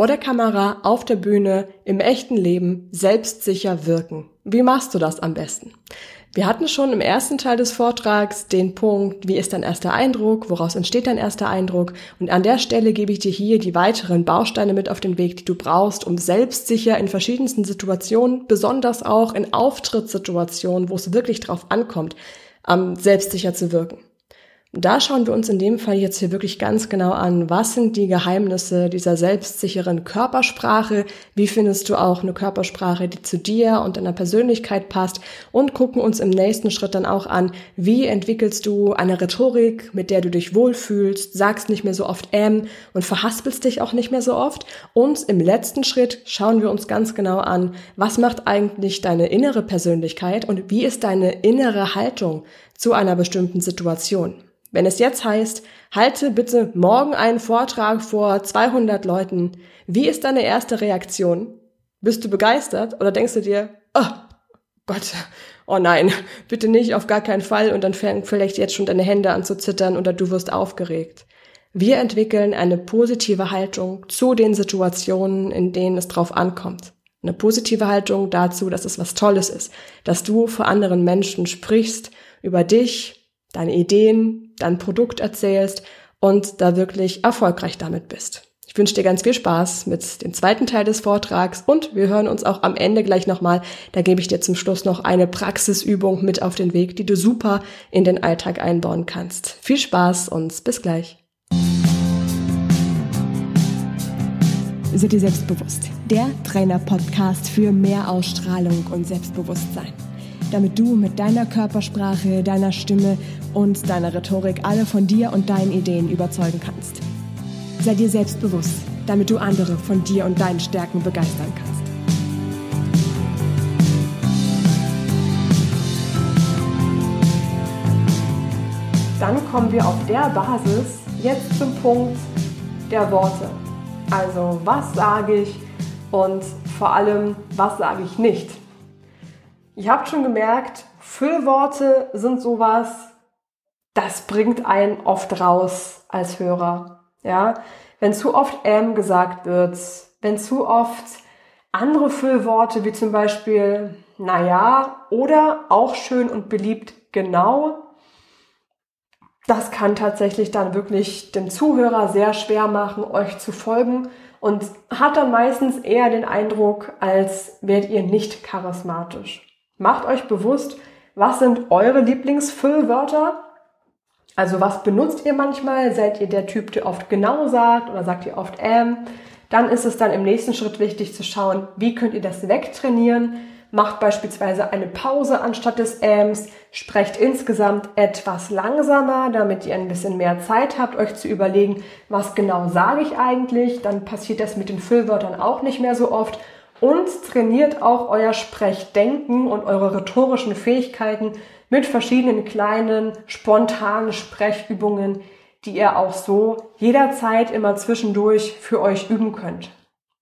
vor der Kamera, auf der Bühne, im echten Leben selbstsicher wirken. Wie machst du das am besten? Wir hatten schon im ersten Teil des Vortrags den Punkt, wie ist dein erster Eindruck, woraus entsteht dein erster Eindruck und an der Stelle gebe ich dir hier die weiteren Bausteine mit auf den Weg, die du brauchst, um selbstsicher in verschiedensten Situationen, besonders auch in Auftrittssituationen, wo es wirklich drauf ankommt, selbstsicher zu wirken. Da schauen wir uns in dem Fall jetzt hier wirklich ganz genau an, was sind die Geheimnisse dieser selbstsicheren Körpersprache, wie findest du auch eine Körpersprache, die zu dir und deiner Persönlichkeit passt? Und gucken uns im nächsten Schritt dann auch an, wie entwickelst du eine Rhetorik, mit der du dich wohlfühlst, sagst nicht mehr so oft ähm und verhaspelst dich auch nicht mehr so oft? Und im letzten Schritt schauen wir uns ganz genau an, was macht eigentlich deine innere Persönlichkeit und wie ist deine innere Haltung zu einer bestimmten Situation. Wenn es jetzt heißt, halte bitte morgen einen Vortrag vor 200 Leuten, wie ist deine erste Reaktion? Bist du begeistert oder denkst du dir, oh Gott, oh nein, bitte nicht, auf gar keinen Fall und dann fängt vielleicht jetzt schon deine Hände an zu zittern oder du wirst aufgeregt. Wir entwickeln eine positive Haltung zu den Situationen, in denen es drauf ankommt. Eine positive Haltung dazu, dass es was Tolles ist, dass du vor anderen Menschen sprichst über dich, deine Ideen, dein Produkt erzählst und da wirklich erfolgreich damit bist. Ich wünsche dir ganz viel Spaß mit dem zweiten Teil des Vortrags und wir hören uns auch am Ende gleich nochmal. Da gebe ich dir zum Schluss noch eine Praxisübung mit auf den Weg, die du super in den Alltag einbauen kannst. Viel Spaß und bis gleich. Sei dir selbstbewusst. Der Trainer-Podcast für mehr Ausstrahlung und Selbstbewusstsein damit du mit deiner Körpersprache, deiner Stimme und deiner Rhetorik alle von dir und deinen Ideen überzeugen kannst. Sei dir selbstbewusst, damit du andere von dir und deinen Stärken begeistern kannst. Dann kommen wir auf der Basis jetzt zum Punkt der Worte. Also was sage ich und vor allem was sage ich nicht. Ich habe schon gemerkt, Füllworte sind sowas, das bringt einen oft raus als Hörer. Ja, wenn zu oft M gesagt wird, wenn zu oft andere Füllworte wie zum Beispiel naja oder auch schön und beliebt genau, das kann tatsächlich dann wirklich dem Zuhörer sehr schwer machen, euch zu folgen und hat dann meistens eher den Eindruck, als wärt ihr nicht charismatisch. Macht euch bewusst, was sind eure Lieblingsfüllwörter? Also was benutzt ihr manchmal? Seid ihr der Typ, der oft genau sagt oder sagt ihr oft ähm? Dann ist es dann im nächsten Schritt wichtig zu schauen, wie könnt ihr das wegtrainieren? Macht beispielsweise eine Pause anstatt des Äms, sprecht insgesamt etwas langsamer, damit ihr ein bisschen mehr Zeit habt, euch zu überlegen, was genau sage ich eigentlich. Dann passiert das mit den Füllwörtern auch nicht mehr so oft und trainiert auch euer Sprechdenken und eure rhetorischen Fähigkeiten mit verschiedenen kleinen, spontanen Sprechübungen, die ihr auch so jederzeit immer zwischendurch für euch üben könnt.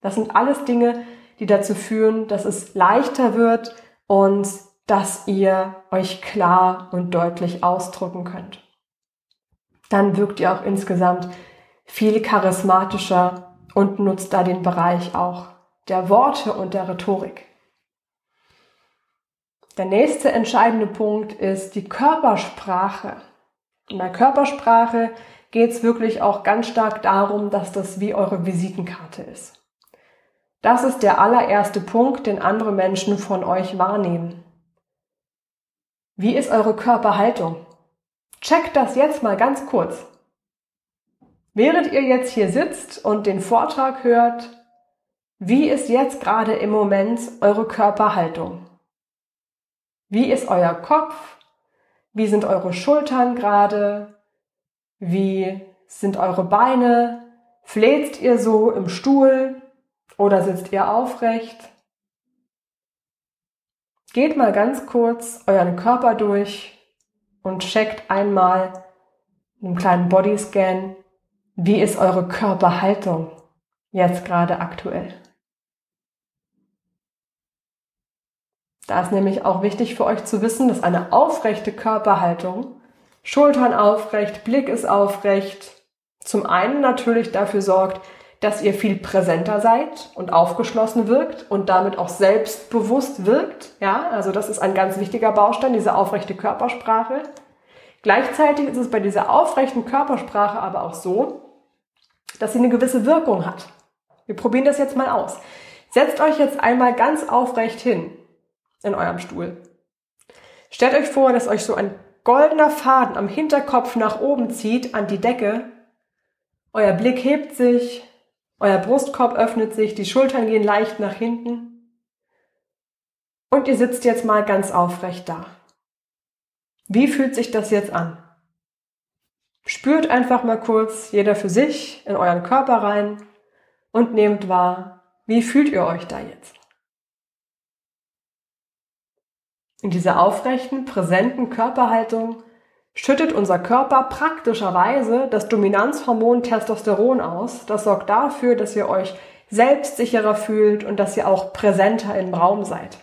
Das sind alles Dinge, die dazu führen, dass es leichter wird und dass ihr euch klar und deutlich ausdrücken könnt. Dann wirkt ihr auch insgesamt viel charismatischer und nutzt da den Bereich auch der Worte und der Rhetorik. Der nächste entscheidende Punkt ist die Körpersprache. In der Körpersprache geht es wirklich auch ganz stark darum, dass das wie eure Visitenkarte ist. Das ist der allererste Punkt, den andere Menschen von euch wahrnehmen. Wie ist eure Körperhaltung? Checkt das jetzt mal ganz kurz. Während ihr jetzt hier sitzt und den Vortrag hört, wie ist jetzt gerade im Moment eure Körperhaltung? Wie ist euer Kopf? Wie sind eure Schultern gerade? Wie sind eure Beine? Fläzt ihr so im Stuhl oder sitzt ihr aufrecht? Geht mal ganz kurz euren Körper durch und checkt einmal einen kleinen Bodyscan, wie ist eure Körperhaltung jetzt gerade aktuell. Da ist nämlich auch wichtig für euch zu wissen, dass eine aufrechte Körperhaltung, Schultern aufrecht, Blick ist aufrecht, zum einen natürlich dafür sorgt, dass ihr viel präsenter seid und aufgeschlossen wirkt und damit auch selbstbewusst wirkt. Ja, also das ist ein ganz wichtiger Baustein, diese aufrechte Körpersprache. Gleichzeitig ist es bei dieser aufrechten Körpersprache aber auch so, dass sie eine gewisse Wirkung hat. Wir probieren das jetzt mal aus. Setzt euch jetzt einmal ganz aufrecht hin in eurem Stuhl. Stellt euch vor, dass euch so ein goldener Faden am Hinterkopf nach oben zieht an die Decke. Euer Blick hebt sich, euer Brustkorb öffnet sich, die Schultern gehen leicht nach hinten. Und ihr sitzt jetzt mal ganz aufrecht da. Wie fühlt sich das jetzt an? Spürt einfach mal kurz jeder für sich in euren Körper rein und nehmt wahr, wie fühlt ihr euch da jetzt? In dieser aufrechten, präsenten Körperhaltung schüttet unser Körper praktischerweise das Dominanzhormon Testosteron aus. Das sorgt dafür, dass ihr euch selbstsicherer fühlt und dass ihr auch präsenter im Raum seid.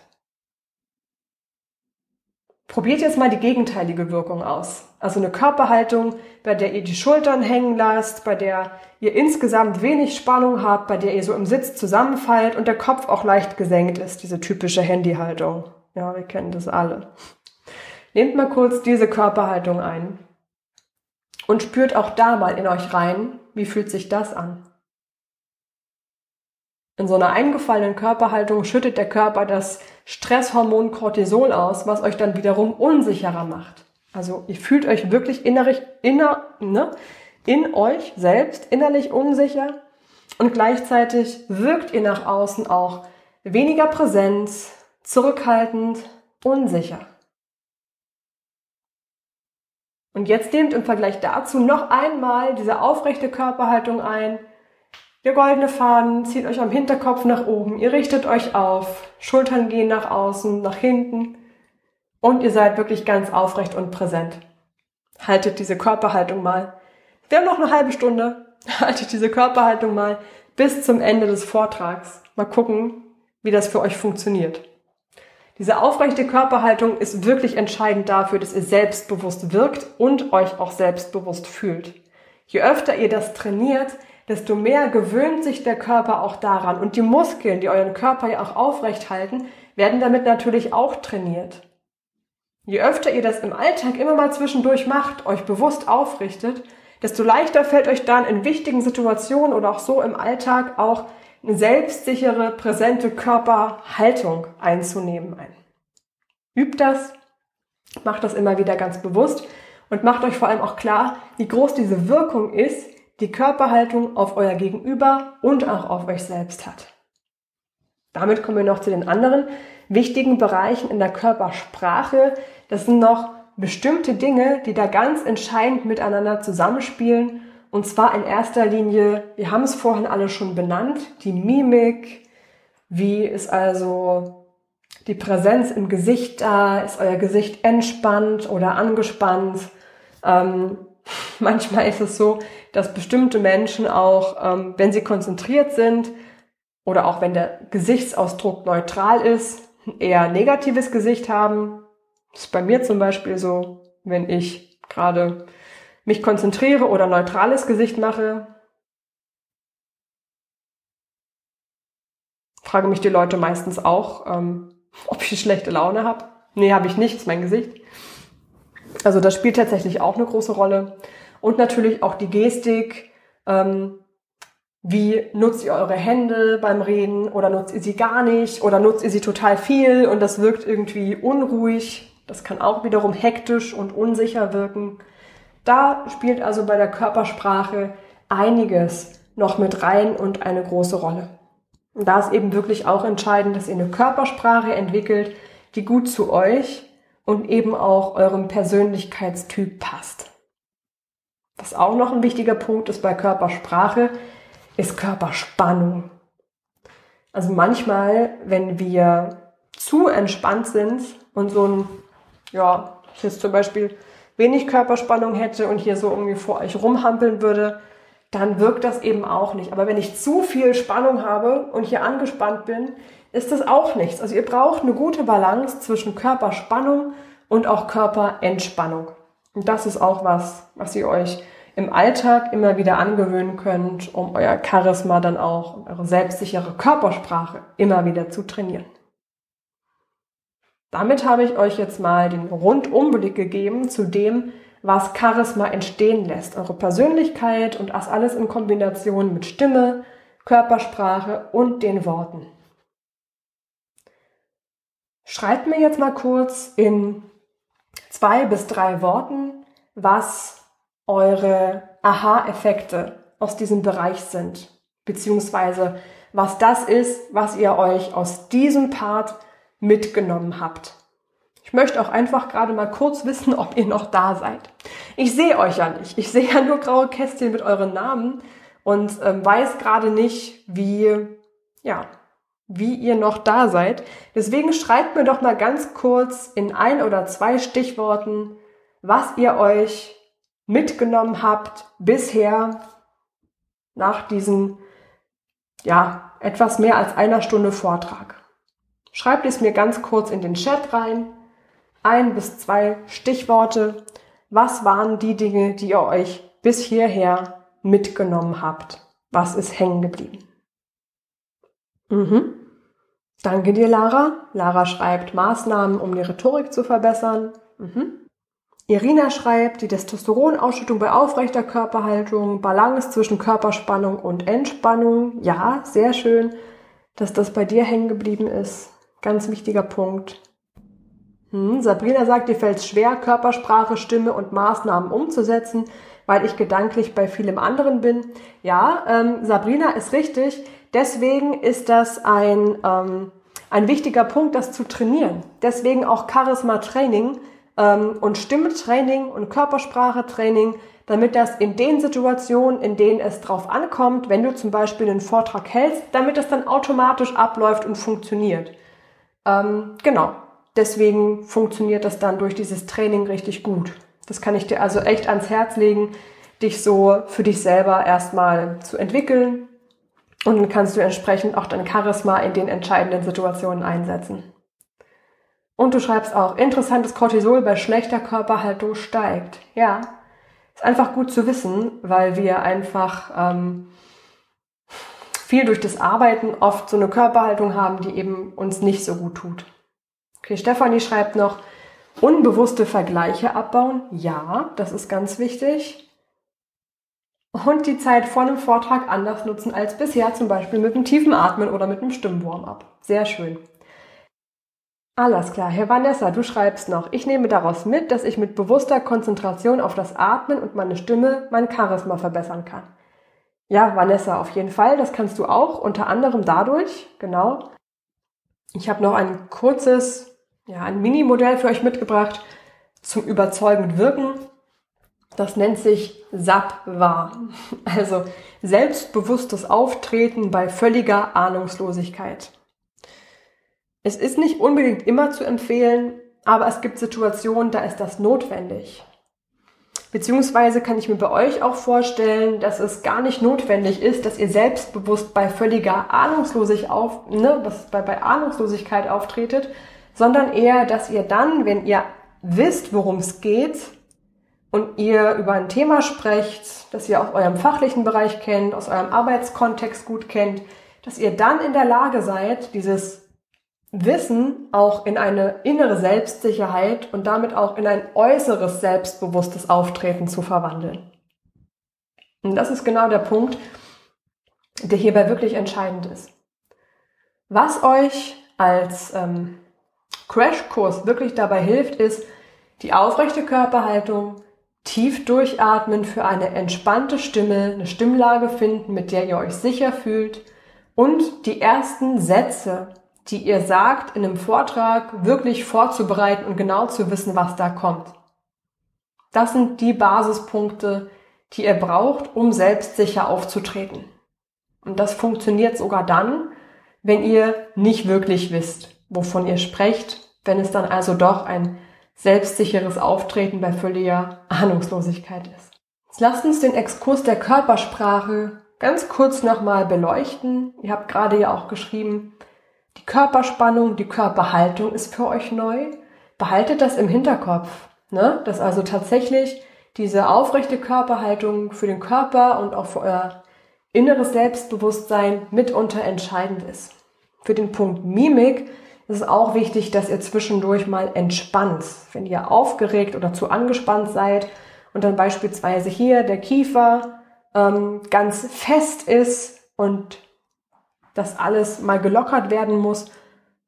Probiert jetzt mal die gegenteilige Wirkung aus. Also eine Körperhaltung, bei der ihr die Schultern hängen lasst, bei der ihr insgesamt wenig Spannung habt, bei der ihr so im Sitz zusammenfallt und der Kopf auch leicht gesenkt ist, diese typische Handyhaltung. Ja, wir kennen das alle. Nehmt mal kurz diese Körperhaltung ein und spürt auch da mal in euch rein, wie fühlt sich das an. In so einer eingefallenen Körperhaltung schüttet der Körper das Stresshormon Cortisol aus, was euch dann wiederum unsicherer macht. Also ihr fühlt euch wirklich innerlich, inner, ne, in euch selbst innerlich unsicher und gleichzeitig wirkt ihr nach außen auch weniger Präsenz, zurückhaltend, unsicher. Und jetzt nehmt im Vergleich dazu noch einmal diese aufrechte Körperhaltung ein. Der goldene Faden zieht euch am Hinterkopf nach oben. Ihr richtet euch auf. Schultern gehen nach außen, nach hinten. Und ihr seid wirklich ganz aufrecht und präsent. Haltet diese Körperhaltung mal. Wir haben noch eine halbe Stunde. Haltet diese Körperhaltung mal bis zum Ende des Vortrags. Mal gucken, wie das für euch funktioniert. Diese aufrechte Körperhaltung ist wirklich entscheidend dafür, dass ihr selbstbewusst wirkt und euch auch selbstbewusst fühlt. Je öfter ihr das trainiert, desto mehr gewöhnt sich der Körper auch daran und die Muskeln, die euren Körper ja auch aufrecht halten, werden damit natürlich auch trainiert. Je öfter ihr das im Alltag immer mal zwischendurch macht, euch bewusst aufrichtet, desto leichter fällt euch dann in wichtigen Situationen oder auch so im Alltag auch eine selbstsichere, präsente Körperhaltung einzunehmen ein. Übt das, macht das immer wieder ganz bewusst und macht euch vor allem auch klar, wie groß diese Wirkung ist, die Körperhaltung auf euer Gegenüber und auch auf euch selbst hat. Damit kommen wir noch zu den anderen wichtigen Bereichen in der Körpersprache. Das sind noch bestimmte Dinge, die da ganz entscheidend miteinander zusammenspielen und zwar in erster Linie, wir haben es vorhin alle schon benannt, die Mimik. Wie ist also die Präsenz im Gesicht da? Ist euer Gesicht entspannt oder angespannt? Ähm, manchmal ist es so, dass bestimmte Menschen auch, ähm, wenn sie konzentriert sind oder auch wenn der Gesichtsausdruck neutral ist, eher negatives Gesicht haben. Das ist bei mir zum Beispiel so, wenn ich gerade mich konzentriere oder neutrales Gesicht mache, frage mich die Leute meistens auch, ähm, ob ich schlechte Laune habe. Nee, habe ich nicht, ist mein Gesicht. Also das spielt tatsächlich auch eine große Rolle. Und natürlich auch die Gestik. Ähm, wie nutzt ihr eure Hände beim Reden oder nutzt ihr sie gar nicht oder nutzt ihr sie total viel und das wirkt irgendwie unruhig. Das kann auch wiederum hektisch und unsicher wirken. Da spielt also bei der Körpersprache einiges noch mit rein und eine große Rolle. Und da ist eben wirklich auch entscheidend, dass ihr eine Körpersprache entwickelt, die gut zu euch und eben auch eurem Persönlichkeitstyp passt. Was auch noch ein wichtiger Punkt ist bei Körpersprache, ist Körperspannung. Also manchmal, wenn wir zu entspannt sind und so ein, ja, jetzt zum Beispiel wenig Körperspannung hätte und hier so irgendwie vor euch rumhampeln würde, dann wirkt das eben auch nicht. Aber wenn ich zu viel Spannung habe und hier angespannt bin, ist das auch nichts. Also ihr braucht eine gute Balance zwischen Körperspannung und auch Körperentspannung. Und das ist auch was, was ihr euch im Alltag immer wieder angewöhnen könnt, um euer Charisma dann auch, eure selbstsichere Körpersprache immer wieder zu trainieren. Damit habe ich euch jetzt mal den Rundumblick gegeben zu dem, was Charisma entstehen lässt. Eure Persönlichkeit und das alles in Kombination mit Stimme, Körpersprache und den Worten. Schreibt mir jetzt mal kurz in zwei bis drei Worten, was eure Aha-Effekte aus diesem Bereich sind, beziehungsweise was das ist, was ihr euch aus diesem Part mitgenommen habt. Ich möchte auch einfach gerade mal kurz wissen, ob ihr noch da seid. Ich sehe euch ja nicht. Ich sehe ja nur graue Kästchen mit euren Namen und ähm, weiß gerade nicht, wie, ja, wie ihr noch da seid. Deswegen schreibt mir doch mal ganz kurz in ein oder zwei Stichworten, was ihr euch mitgenommen habt bisher nach diesem, ja, etwas mehr als einer Stunde Vortrag. Schreibt es mir ganz kurz in den Chat rein. Ein bis zwei Stichworte. Was waren die Dinge, die ihr euch bis hierher mitgenommen habt? Was ist hängen geblieben? Mhm. Danke dir, Lara. Lara schreibt Maßnahmen, um die Rhetorik zu verbessern. Mhm. Irina schreibt, die Testosteronausschüttung bei aufrechter Körperhaltung, Balance zwischen Körperspannung und Entspannung. Ja, sehr schön, dass das bei dir hängen geblieben ist. Ganz wichtiger Punkt. Hm, Sabrina sagt, dir fällt es schwer, Körpersprache, Stimme und Maßnahmen umzusetzen, weil ich gedanklich bei vielem anderen bin. Ja, ähm, Sabrina ist richtig. Deswegen ist das ein, ähm, ein wichtiger Punkt, das zu trainieren. Deswegen auch Charisma-Training ähm, und Stimmtraining und Körpersprache-Training, damit das in den Situationen, in denen es drauf ankommt, wenn du zum Beispiel einen Vortrag hältst, damit das dann automatisch abläuft und funktioniert. Ähm, genau. Deswegen funktioniert das dann durch dieses Training richtig gut. Das kann ich dir also echt ans Herz legen, dich so für dich selber erstmal zu entwickeln. Und dann kannst du entsprechend auch dein Charisma in den entscheidenden Situationen einsetzen. Und du schreibst auch, interessantes Cortisol bei schlechter Körperhaltung steigt. Ja, ist einfach gut zu wissen, weil wir einfach ähm, viel durch das Arbeiten oft so eine Körperhaltung haben, die eben uns nicht so gut tut. Okay, Stefanie schreibt noch, unbewusste Vergleiche abbauen. Ja, das ist ganz wichtig. Und die Zeit vor einem Vortrag anders nutzen als bisher, zum Beispiel mit einem tiefen Atmen oder mit einem Stimmwarm-up. Sehr schön. Alles klar. Herr Vanessa, du schreibst noch, ich nehme daraus mit, dass ich mit bewusster Konzentration auf das Atmen und meine Stimme mein Charisma verbessern kann. Ja, Vanessa, auf jeden Fall. Das kannst du auch, unter anderem dadurch, genau. Ich habe noch ein kurzes, ja, ein Mini-Modell für euch mitgebracht zum überzeugend wirken. Das nennt sich SAP-War. Also selbstbewusstes Auftreten bei völliger Ahnungslosigkeit. Es ist nicht unbedingt immer zu empfehlen, aber es gibt Situationen, da ist das notwendig. Beziehungsweise kann ich mir bei euch auch vorstellen, dass es gar nicht notwendig ist, dass ihr selbstbewusst bei völliger Ahnungslosigkeit auf, ne, bei, bei Ahnungslosigkeit auftretet, sondern eher, dass ihr dann, wenn ihr wisst, worum es geht und ihr über ein Thema sprecht, das ihr aus eurem fachlichen Bereich kennt, aus eurem Arbeitskontext gut kennt, dass ihr dann in der Lage seid, dieses Wissen auch in eine innere Selbstsicherheit und damit auch in ein äußeres selbstbewusstes Auftreten zu verwandeln. Und das ist genau der Punkt, der hierbei wirklich entscheidend ist. Was euch als ähm, Crashkurs wirklich dabei hilft, ist die aufrechte Körperhaltung, tief durchatmen für eine entspannte Stimme, eine Stimmlage finden, mit der ihr euch sicher fühlt und die ersten Sätze die ihr sagt, in einem Vortrag wirklich vorzubereiten und genau zu wissen, was da kommt. Das sind die Basispunkte, die ihr braucht, um selbstsicher aufzutreten. Und das funktioniert sogar dann, wenn ihr nicht wirklich wisst, wovon ihr sprecht, wenn es dann also doch ein selbstsicheres Auftreten bei völliger Ahnungslosigkeit ist. Jetzt lasst uns den Exkurs der Körpersprache ganz kurz nochmal beleuchten. Ihr habt gerade ja auch geschrieben, die Körperspannung, die Körperhaltung ist für euch neu. Behaltet das im Hinterkopf, ne? dass also tatsächlich diese aufrechte Körperhaltung für den Körper und auch für euer inneres Selbstbewusstsein mitunter entscheidend ist. Für den Punkt Mimik ist es auch wichtig, dass ihr zwischendurch mal entspannt. Wenn ihr aufgeregt oder zu angespannt seid und dann beispielsweise hier der Kiefer ähm, ganz fest ist und das alles mal gelockert werden muss,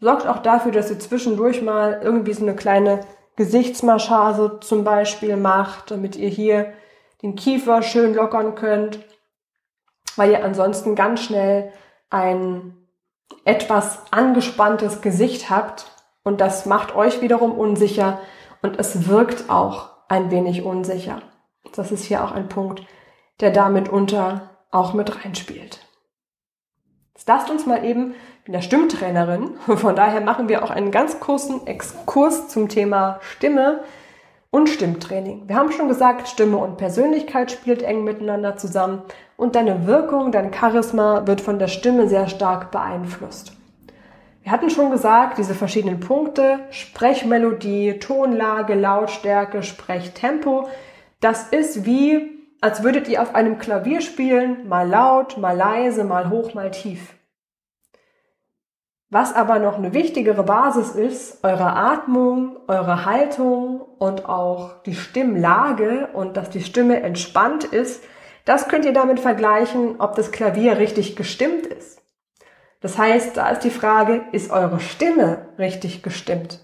sorgt auch dafür, dass ihr zwischendurch mal irgendwie so eine kleine Gesichtsmassage zum Beispiel macht, damit ihr hier den Kiefer schön lockern könnt, weil ihr ansonsten ganz schnell ein etwas angespanntes Gesicht habt und das macht euch wiederum unsicher und es wirkt auch ein wenig unsicher. Das ist hier auch ein Punkt, der damit unter auch mit reinspielt. Jetzt lasst uns mal eben, ich bin ja Stimmtrainerin, von daher machen wir auch einen ganz kurzen Exkurs zum Thema Stimme und Stimmtraining. Wir haben schon gesagt, Stimme und Persönlichkeit spielt eng miteinander zusammen und deine Wirkung, dein Charisma wird von der Stimme sehr stark beeinflusst. Wir hatten schon gesagt, diese verschiedenen Punkte, Sprechmelodie, Tonlage, Lautstärke, Sprechtempo, das ist wie, als würdet ihr auf einem Klavier spielen, mal laut, mal leise, mal hoch, mal tief. Was aber noch eine wichtigere Basis ist, eure Atmung, eure Haltung und auch die Stimmlage und dass die Stimme entspannt ist, das könnt ihr damit vergleichen, ob das Klavier richtig gestimmt ist. Das heißt, da ist die Frage, ist eure Stimme richtig gestimmt?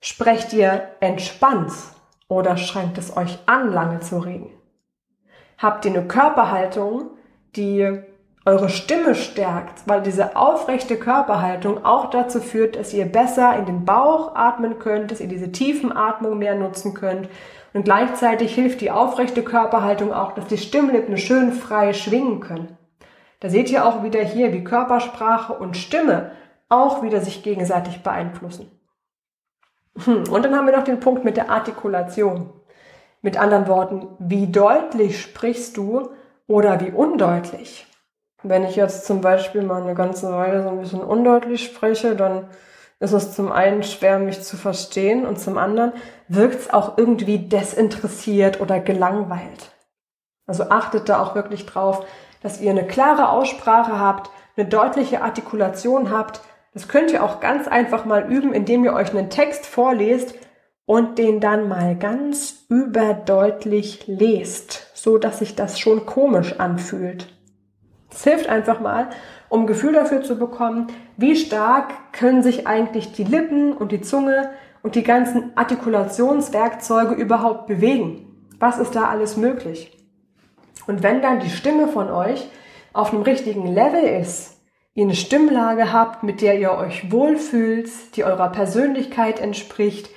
Sprecht ihr entspannt oder schränkt es euch an, lange zu reden? Habt ihr eine Körperhaltung, die eure Stimme stärkt, weil diese aufrechte Körperhaltung auch dazu führt, dass ihr besser in den Bauch atmen könnt, dass ihr diese tiefen Atmung mehr nutzen könnt. Und gleichzeitig hilft die aufrechte Körperhaltung auch, dass die Stimmlippen schön frei schwingen können. Da seht ihr auch wieder hier, wie Körpersprache und Stimme auch wieder sich gegenseitig beeinflussen. Hm, und dann haben wir noch den Punkt mit der Artikulation. Mit anderen Worten, wie deutlich sprichst du oder wie undeutlich? Wenn ich jetzt zum Beispiel mal eine ganze Weile so ein bisschen undeutlich spreche, dann ist es zum einen schwer, mich zu verstehen und zum anderen wirkt es auch irgendwie desinteressiert oder gelangweilt. Also achtet da auch wirklich drauf, dass ihr eine klare Aussprache habt, eine deutliche Artikulation habt. Das könnt ihr auch ganz einfach mal üben, indem ihr euch einen Text vorlest und den dann mal ganz überdeutlich lest, so dass sich das schon komisch anfühlt. Es hilft einfach mal, um Gefühl dafür zu bekommen, wie stark können sich eigentlich die Lippen und die Zunge und die ganzen Artikulationswerkzeuge überhaupt bewegen. Was ist da alles möglich? Und wenn dann die Stimme von euch auf einem richtigen Level ist, ihr eine Stimmlage habt, mit der ihr euch wohlfühlt, die eurer Persönlichkeit entspricht,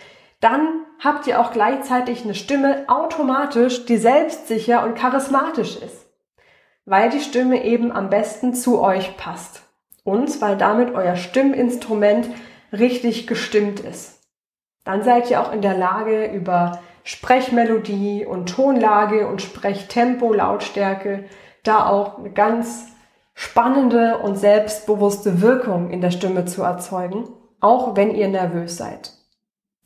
dann habt ihr auch gleichzeitig eine Stimme automatisch, die selbstsicher und charismatisch ist. Weil die Stimme eben am besten zu euch passt. Und weil damit euer Stimminstrument richtig gestimmt ist. Dann seid ihr auch in der Lage, über Sprechmelodie und Tonlage und Sprechtempo, Lautstärke, da auch eine ganz spannende und selbstbewusste Wirkung in der Stimme zu erzeugen, auch wenn ihr nervös seid.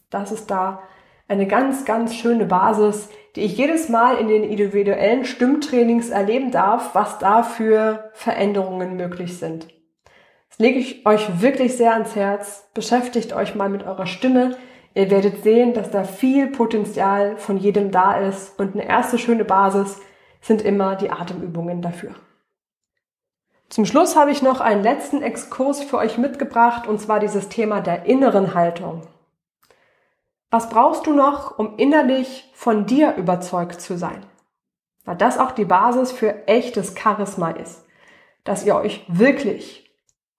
Das ist da eine ganz, ganz schöne Basis, die ich jedes Mal in den individuellen Stimmtrainings erleben darf, was da für Veränderungen möglich sind. Das lege ich euch wirklich sehr ans Herz. Beschäftigt euch mal mit eurer Stimme, Ihr werdet sehen, dass da viel Potenzial von jedem da ist und eine erste schöne Basis sind immer die Atemübungen dafür. Zum Schluss habe ich noch einen letzten Exkurs für euch mitgebracht und zwar dieses Thema der inneren Haltung. Was brauchst du noch, um innerlich von dir überzeugt zu sein? Weil das auch die Basis für echtes Charisma ist. Dass ihr euch wirklich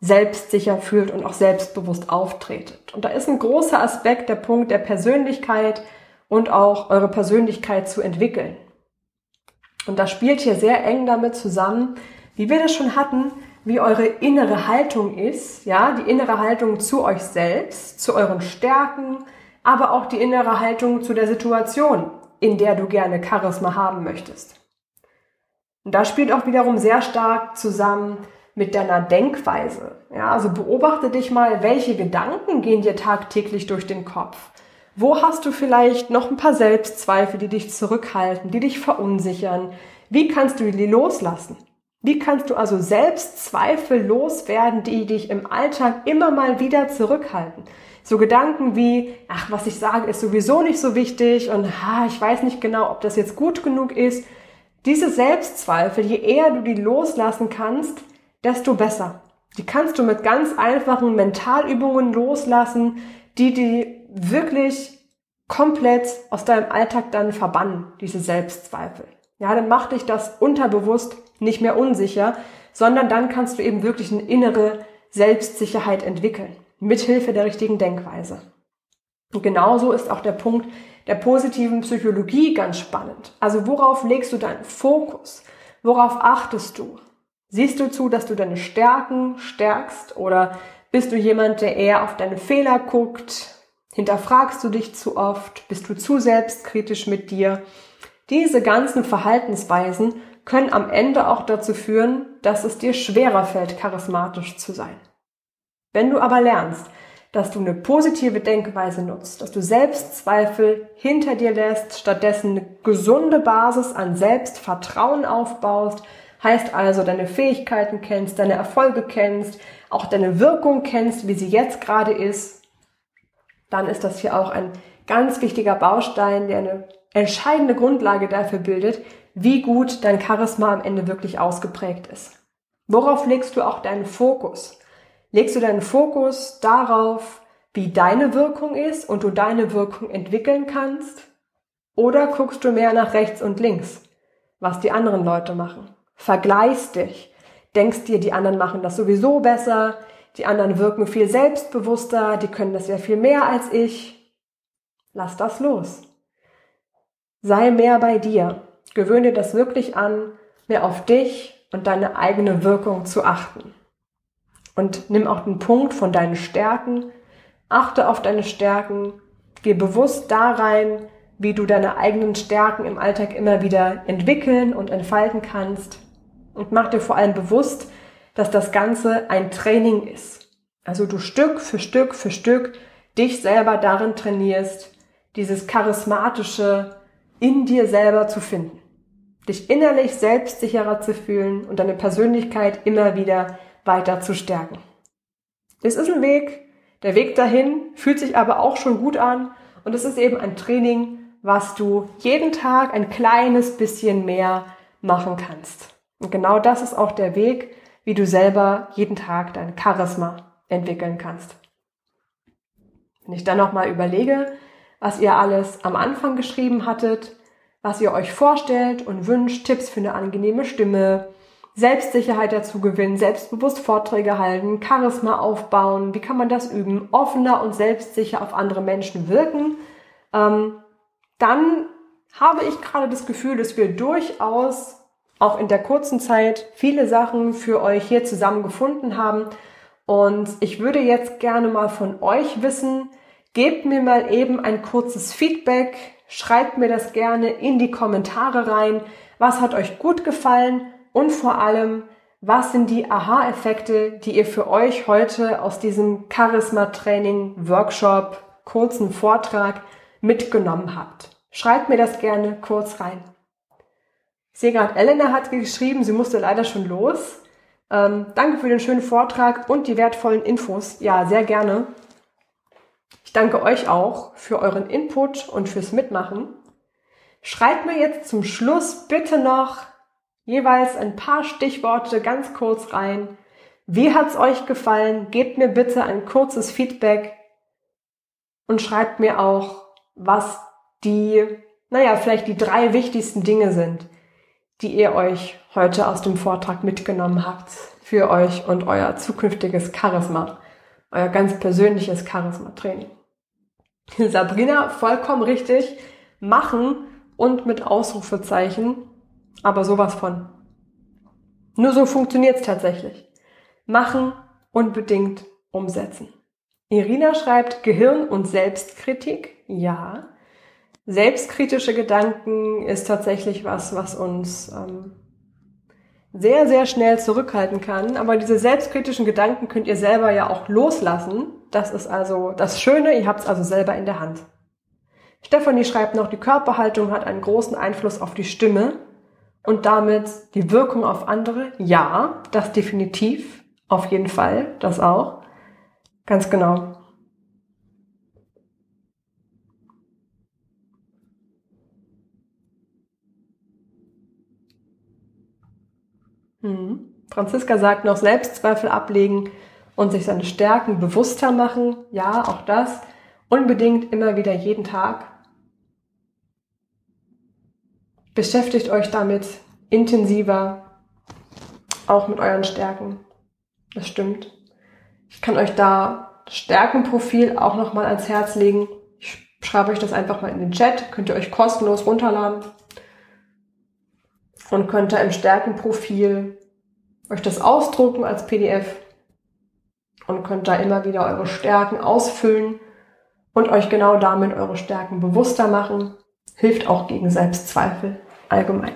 selbstsicher fühlt und auch selbstbewusst auftretet. Und da ist ein großer Aspekt der Punkt der Persönlichkeit und auch eure Persönlichkeit zu entwickeln. Und das spielt hier sehr eng damit zusammen, wie wir das schon hatten, wie eure innere Haltung ist, ja, die innere Haltung zu euch selbst, zu euren Stärken, aber auch die innere Haltung zu der Situation, in der du gerne Charisma haben möchtest. Und da spielt auch wiederum sehr stark zusammen, mit deiner Denkweise. Ja, also beobachte dich mal, welche Gedanken gehen dir tagtäglich durch den Kopf? Wo hast du vielleicht noch ein paar Selbstzweifel, die dich zurückhalten, die dich verunsichern? Wie kannst du die loslassen? Wie kannst du also Selbstzweifel loswerden, die dich im Alltag immer mal wieder zurückhalten? So Gedanken wie, ach, was ich sage, ist sowieso nicht so wichtig und ha, ich weiß nicht genau, ob das jetzt gut genug ist. Diese Selbstzweifel, je eher du die loslassen kannst, desto besser. Die kannst du mit ganz einfachen Mentalübungen loslassen, die die wirklich komplett aus deinem Alltag dann verbannen, diese Selbstzweifel. Ja, dann macht dich das unterbewusst nicht mehr unsicher, sondern dann kannst du eben wirklich eine innere Selbstsicherheit entwickeln, mithilfe der richtigen Denkweise. Und genauso ist auch der Punkt der positiven Psychologie ganz spannend. Also worauf legst du deinen Fokus? Worauf achtest du? Siehst du zu, dass du deine Stärken stärkst oder bist du jemand, der eher auf deine Fehler guckt? Hinterfragst du dich zu oft? Bist du zu selbstkritisch mit dir? Diese ganzen Verhaltensweisen können am Ende auch dazu führen, dass es dir schwerer fällt, charismatisch zu sein. Wenn du aber lernst, dass du eine positive Denkweise nutzt, dass du Selbstzweifel hinter dir lässt, stattdessen eine gesunde Basis an Selbstvertrauen aufbaust, heißt also deine Fähigkeiten kennst, deine Erfolge kennst, auch deine Wirkung kennst, wie sie jetzt gerade ist, dann ist das hier auch ein ganz wichtiger Baustein, der eine entscheidende Grundlage dafür bildet, wie gut dein Charisma am Ende wirklich ausgeprägt ist. Worauf legst du auch deinen Fokus? Legst du deinen Fokus darauf, wie deine Wirkung ist und du deine Wirkung entwickeln kannst? Oder guckst du mehr nach rechts und links, was die anderen Leute machen? Vergleichst dich, denkst dir, die anderen machen das sowieso besser, die anderen wirken viel selbstbewusster, die können das ja viel mehr als ich. Lass das los. Sei mehr bei dir. Gewöhne dir das wirklich an, mehr auf dich und deine eigene Wirkung zu achten. Und nimm auch den Punkt von deinen Stärken, achte auf deine Stärken, geh bewusst da rein, wie du deine eigenen Stärken im Alltag immer wieder entwickeln und entfalten kannst. Und mach dir vor allem bewusst, dass das Ganze ein Training ist. Also du Stück für Stück für Stück dich selber darin trainierst, dieses charismatische, in dir selber zu finden. Dich innerlich selbstsicherer zu fühlen und deine Persönlichkeit immer wieder weiter zu stärken. Es ist ein Weg, der Weg dahin fühlt sich aber auch schon gut an und es ist eben ein Training, was du jeden Tag ein kleines bisschen mehr machen kannst. Und genau das ist auch der Weg, wie du selber jeden Tag dein Charisma entwickeln kannst. Wenn ich dann nochmal überlege, was ihr alles am Anfang geschrieben hattet, was ihr euch vorstellt und wünscht, Tipps für eine angenehme Stimme, Selbstsicherheit dazu gewinnen, selbstbewusst Vorträge halten, Charisma aufbauen, wie kann man das üben, offener und selbstsicher auf andere Menschen wirken, ähm, dann habe ich gerade das Gefühl, dass wir durchaus auch in der kurzen Zeit viele Sachen für euch hier zusammen gefunden haben. Und ich würde jetzt gerne mal von euch wissen, Gebt mir mal eben ein kurzes Feedback, schreibt mir das gerne in die Kommentare rein. Was hat euch gut gefallen und vor allem, was sind die Aha-Effekte, die ihr für euch heute aus diesem Charisma-Training, Workshop, kurzen Vortrag mitgenommen habt? Schreibt mir das gerne kurz rein. Ich sehe gerade, Elena hat geschrieben, sie musste leider schon los. Ähm, danke für den schönen Vortrag und die wertvollen Infos. Ja, sehr gerne. Ich danke euch auch für euren Input und fürs Mitmachen. Schreibt mir jetzt zum Schluss bitte noch jeweils ein paar Stichworte ganz kurz rein. Wie hat's euch gefallen? Gebt mir bitte ein kurzes Feedback und schreibt mir auch, was die, naja, vielleicht die drei wichtigsten Dinge sind, die ihr euch heute aus dem Vortrag mitgenommen habt für euch und euer zukünftiges Charisma, euer ganz persönliches Charisma-Training. Sabrina, vollkommen richtig. Machen und mit Ausrufezeichen. Aber sowas von. Nur so funktioniert's tatsächlich. Machen unbedingt umsetzen. Irina schreibt Gehirn und Selbstkritik. Ja. Selbstkritische Gedanken ist tatsächlich was, was uns ähm, sehr, sehr schnell zurückhalten kann. Aber diese selbstkritischen Gedanken könnt ihr selber ja auch loslassen. Das ist also das Schöne, ihr habt es also selber in der Hand. Stephanie schreibt noch, die Körperhaltung hat einen großen Einfluss auf die Stimme und damit die Wirkung auf andere. Ja, das definitiv. Auf jeden Fall. Das auch. Ganz genau. Hm. Franziska sagt noch Selbstzweifel ablegen und sich seine Stärken bewusster machen. Ja, auch das. Unbedingt immer wieder jeden Tag. Beschäftigt euch damit intensiver, auch mit euren Stärken. Das stimmt. Ich kann euch da Stärkenprofil auch nochmal ans Herz legen. Ich schreibe euch das einfach mal in den Chat. Könnt ihr euch kostenlos runterladen. Und könnt da im Stärkenprofil euch das ausdrucken als PDF und könnt da immer wieder eure Stärken ausfüllen und euch genau damit eure Stärken bewusster machen. Hilft auch gegen Selbstzweifel allgemein.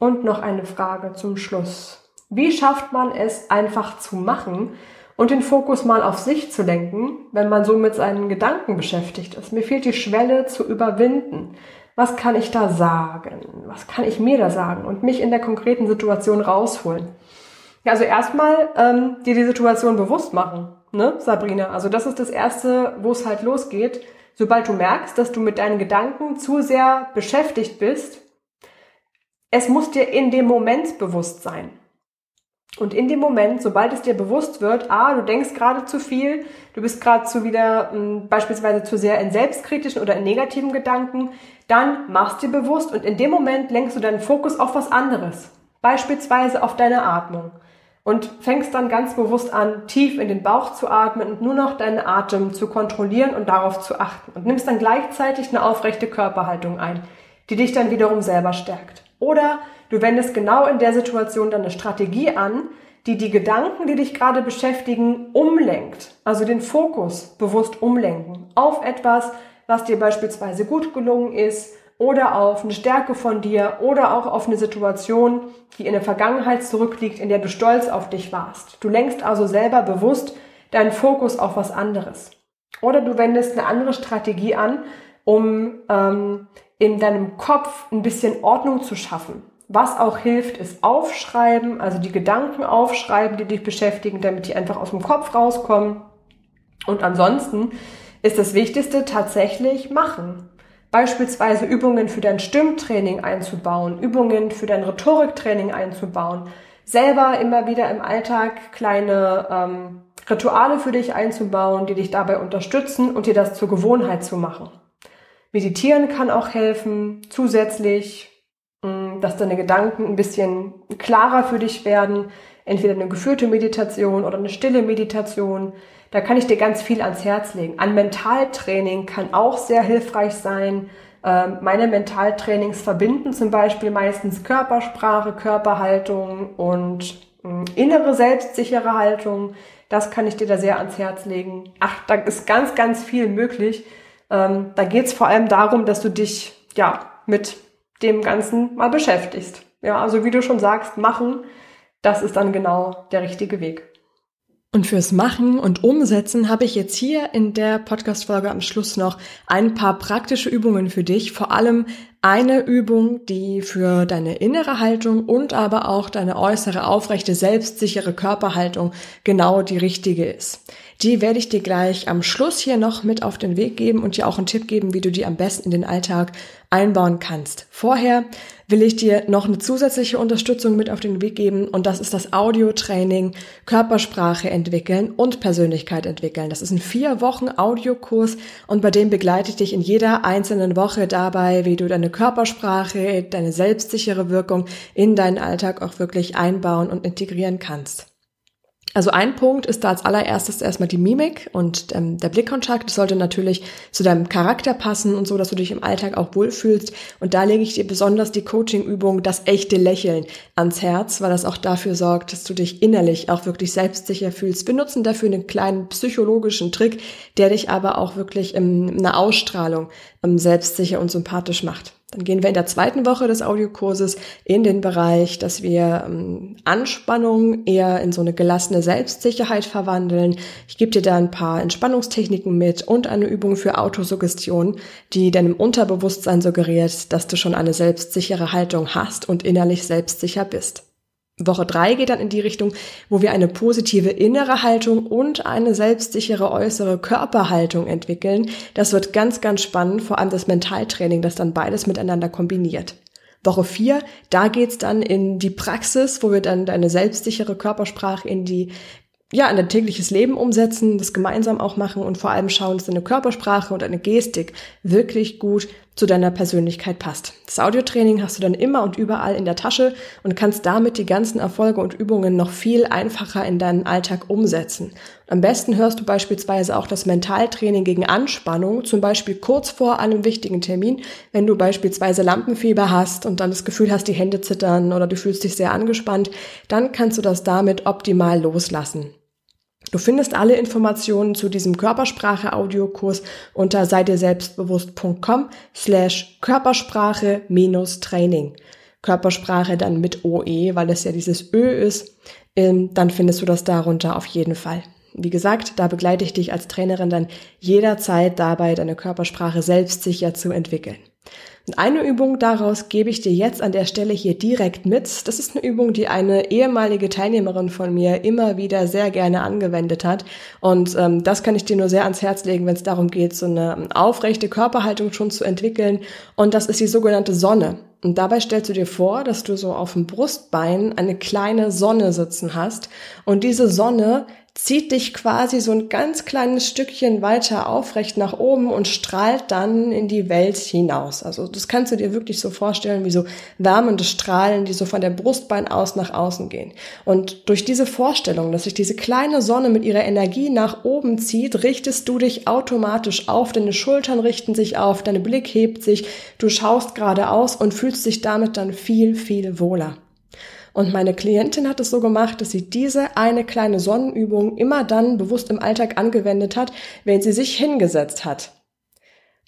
Und noch eine Frage zum Schluss. Wie schafft man es einfach zu machen und den Fokus mal auf sich zu lenken, wenn man so mit seinen Gedanken beschäftigt ist? Mir fehlt die Schwelle zu überwinden. Was kann ich da sagen? Was kann ich mir da sagen und mich in der konkreten Situation rausholen? Ja, also erstmal ähm, dir die Situation bewusst machen, ne, Sabrina? Also das ist das Erste, wo es halt losgeht. Sobald du merkst, dass du mit deinen Gedanken zu sehr beschäftigt bist, es muss dir in dem Moment bewusst sein. Und in dem Moment, sobald es dir bewusst wird, ah, du denkst gerade zu viel, du bist gerade zu wieder mh, hm, beispielsweise zu sehr in selbstkritischen oder in negativen Gedanken, dann machst dir bewusst und in dem Moment lenkst du deinen Fokus auf was anderes. Beispielsweise auf deine Atmung und fängst dann ganz bewusst an, tief in den Bauch zu atmen und nur noch deinen Atem zu kontrollieren und darauf zu achten und nimmst dann gleichzeitig eine aufrechte Körperhaltung ein, die dich dann wiederum selber stärkt. Oder du wendest genau in der Situation dann eine Strategie an, die die Gedanken, die dich gerade beschäftigen, umlenkt. Also den Fokus bewusst umlenken auf etwas, was dir beispielsweise gut gelungen ist oder auf eine Stärke von dir oder auch auf eine Situation, die in der Vergangenheit zurückliegt, in der du stolz auf dich warst. Du lenkst also selber bewusst deinen Fokus auf was anderes. Oder du wendest eine andere Strategie an, um ähm, in deinem Kopf ein bisschen Ordnung zu schaffen. Was auch hilft, ist aufschreiben, also die Gedanken aufschreiben, die dich beschäftigen, damit die einfach aus dem Kopf rauskommen. Und ansonsten ist das Wichtigste tatsächlich machen. Beispielsweise Übungen für dein Stimmtraining einzubauen, Übungen für dein Rhetoriktraining einzubauen, selber immer wieder im Alltag kleine ähm, Rituale für dich einzubauen, die dich dabei unterstützen und dir das zur Gewohnheit zu machen. Meditieren kann auch helfen, zusätzlich, mm, dass deine Gedanken ein bisschen klarer für dich werden, entweder eine geführte Meditation oder eine stille Meditation. Da kann ich dir ganz viel ans Herz legen. An Mentaltraining kann auch sehr hilfreich sein. Ähm, meine Mentaltrainings verbinden zum Beispiel meistens Körpersprache, Körperhaltung und ähm, innere selbstsichere Haltung. Das kann ich dir da sehr ans Herz legen. Ach, da ist ganz, ganz viel möglich. Ähm, da geht es vor allem darum, dass du dich ja mit dem Ganzen mal beschäftigst. Ja, also wie du schon sagst, machen, das ist dann genau der richtige Weg. Und fürs Machen und Umsetzen habe ich jetzt hier in der Podcast-Folge am Schluss noch ein paar praktische Übungen für dich. Vor allem eine Übung, die für deine innere Haltung und aber auch deine äußere, aufrechte, selbstsichere Körperhaltung genau die richtige ist. Die werde ich dir gleich am Schluss hier noch mit auf den Weg geben und dir auch einen Tipp geben, wie du die am besten in den Alltag einbauen kannst. Vorher will ich dir noch eine zusätzliche Unterstützung mit auf den Weg geben und das ist das Audiotraining Körpersprache entwickeln und Persönlichkeit entwickeln. Das ist ein vier Wochen Audiokurs und bei dem begleite ich dich in jeder einzelnen Woche dabei, wie du deine Körpersprache, deine selbstsichere Wirkung in deinen Alltag auch wirklich einbauen und integrieren kannst. Also ein Punkt ist da als allererstes erstmal die Mimik und ähm, der Blickkontakt. Das sollte natürlich zu deinem Charakter passen und so, dass du dich im Alltag auch wohlfühlst. Und da lege ich dir besonders die Coaching-Übung, das echte Lächeln ans Herz, weil das auch dafür sorgt, dass du dich innerlich auch wirklich selbstsicher fühlst. Wir nutzen dafür einen kleinen psychologischen Trick, der dich aber auch wirklich in einer Ausstrahlung ähm, selbstsicher und sympathisch macht. Dann gehen wir in der zweiten Woche des Audiokurses in den Bereich, dass wir ähm, Anspannung eher in so eine gelassene Selbstsicherheit verwandeln. Ich gebe dir da ein paar Entspannungstechniken mit und eine Übung für Autosuggestion, die deinem Unterbewusstsein suggeriert, dass du schon eine selbstsichere Haltung hast und innerlich selbstsicher bist. Woche drei geht dann in die Richtung, wo wir eine positive innere Haltung und eine selbstsichere äußere Körperhaltung entwickeln. Das wird ganz, ganz spannend, vor allem das Mentaltraining, das dann beides miteinander kombiniert. Woche vier, da geht's dann in die Praxis, wo wir dann deine selbstsichere Körpersprache in die ja, in dein tägliches Leben umsetzen, das gemeinsam auch machen und vor allem schauen, dass deine Körpersprache und deine Gestik wirklich gut zu deiner Persönlichkeit passt. Das Audiotraining hast du dann immer und überall in der Tasche und kannst damit die ganzen Erfolge und Übungen noch viel einfacher in deinen Alltag umsetzen. Am besten hörst du beispielsweise auch das Mentaltraining gegen Anspannung, zum Beispiel kurz vor einem wichtigen Termin, wenn du beispielsweise Lampenfieber hast und dann das Gefühl hast, die Hände zittern oder du fühlst dich sehr angespannt, dann kannst du das damit optimal loslassen. Du findest alle Informationen zu diesem Körpersprache-Audiokurs unter seidirselbstbewusst.com slash Körpersprache-Training. Körpersprache dann mit OE, weil es ja dieses Ö ist, ähm, dann findest du das darunter auf jeden Fall. Wie gesagt, da begleite ich dich als Trainerin dann jederzeit dabei, deine Körpersprache selbstsicher zu entwickeln. Und eine Übung daraus gebe ich dir jetzt an der Stelle hier direkt mit. Das ist eine Übung, die eine ehemalige Teilnehmerin von mir immer wieder sehr gerne angewendet hat. Und ähm, das kann ich dir nur sehr ans Herz legen, wenn es darum geht, so eine aufrechte Körperhaltung schon zu entwickeln. Und das ist die sogenannte Sonne. Und dabei stellst du dir vor, dass du so auf dem Brustbein eine kleine Sonne sitzen hast. Und diese Sonne zieht dich quasi so ein ganz kleines Stückchen weiter aufrecht nach oben und strahlt dann in die Welt hinaus. Also das kannst du dir wirklich so vorstellen, wie so wärmende Strahlen, die so von der Brustbein aus nach außen gehen. Und durch diese Vorstellung, dass sich diese kleine Sonne mit ihrer Energie nach oben zieht, richtest du dich automatisch auf, deine Schultern richten sich auf, dein Blick hebt sich, du schaust geradeaus und fühlst dich damit dann viel, viel wohler. Und meine Klientin hat es so gemacht, dass sie diese eine kleine Sonnenübung immer dann bewusst im Alltag angewendet hat, wenn sie sich hingesetzt hat.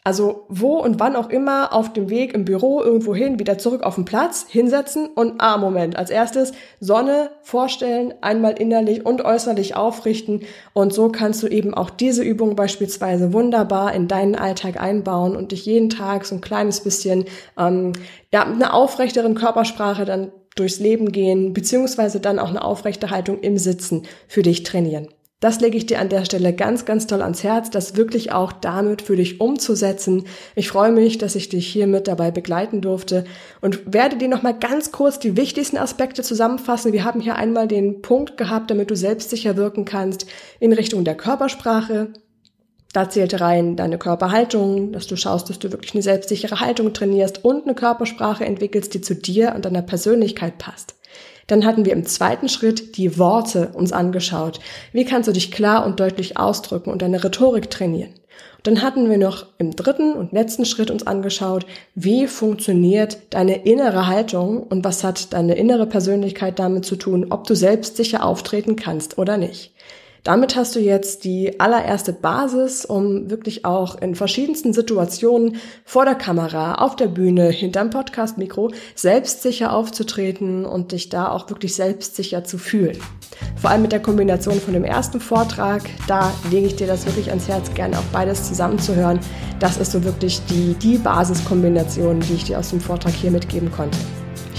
Also wo und wann auch immer auf dem Weg im Büro irgendwo hin, wieder zurück auf den Platz, hinsetzen und ah, Moment, als erstes Sonne vorstellen, einmal innerlich und äußerlich aufrichten und so kannst du eben auch diese Übung beispielsweise wunderbar in deinen Alltag einbauen und dich jeden Tag so ein kleines bisschen ähm, ja, mit einer aufrechteren Körpersprache dann durchs Leben gehen, beziehungsweise dann auch eine aufrechte Haltung im Sitzen für dich trainieren. Das lege ich dir an der Stelle ganz, ganz toll ans Herz, das wirklich auch damit für dich umzusetzen. Ich freue mich, dass ich dich hiermit dabei begleiten durfte und werde dir nochmal ganz kurz die wichtigsten Aspekte zusammenfassen. Wir haben hier einmal den Punkt gehabt, damit du selbstsicher wirken kannst in Richtung der Körpersprache, da zählte rein deine Körperhaltung, dass du schaust, dass du wirklich eine selbstsichere Haltung trainierst und eine Körpersprache entwickelst, die zu dir und deiner Persönlichkeit passt. Dann hatten wir im zweiten Schritt die Worte uns angeschaut. Wie kannst du dich klar und deutlich ausdrücken und deine Rhetorik trainieren? Dann hatten wir noch im dritten und letzten Schritt uns angeschaut, wie funktioniert deine innere Haltung und was hat deine innere Persönlichkeit damit zu tun, ob du selbstsicher auftreten kannst oder nicht. Damit hast du jetzt die allererste Basis, um wirklich auch in verschiedensten Situationen vor der Kamera, auf der Bühne, hinterm Podcast-Mikro selbstsicher aufzutreten und dich da auch wirklich selbstsicher zu fühlen. Vor allem mit der Kombination von dem ersten Vortrag, da lege ich dir das wirklich ans Herz, gerne auch beides zusammenzuhören. Das ist so wirklich die, die Basiskombination, die ich dir aus dem Vortrag hier mitgeben konnte.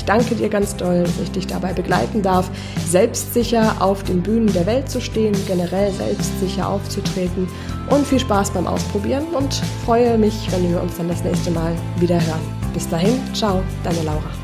Ich danke dir ganz doll, dass ich dich dabei begleiten darf, selbstsicher auf den Bühnen der Welt zu stehen, generell selbstsicher aufzutreten und viel Spaß beim Ausprobieren und freue mich, wenn wir uns dann das nächste Mal wieder hören. Bis dahin, ciao, deine Laura.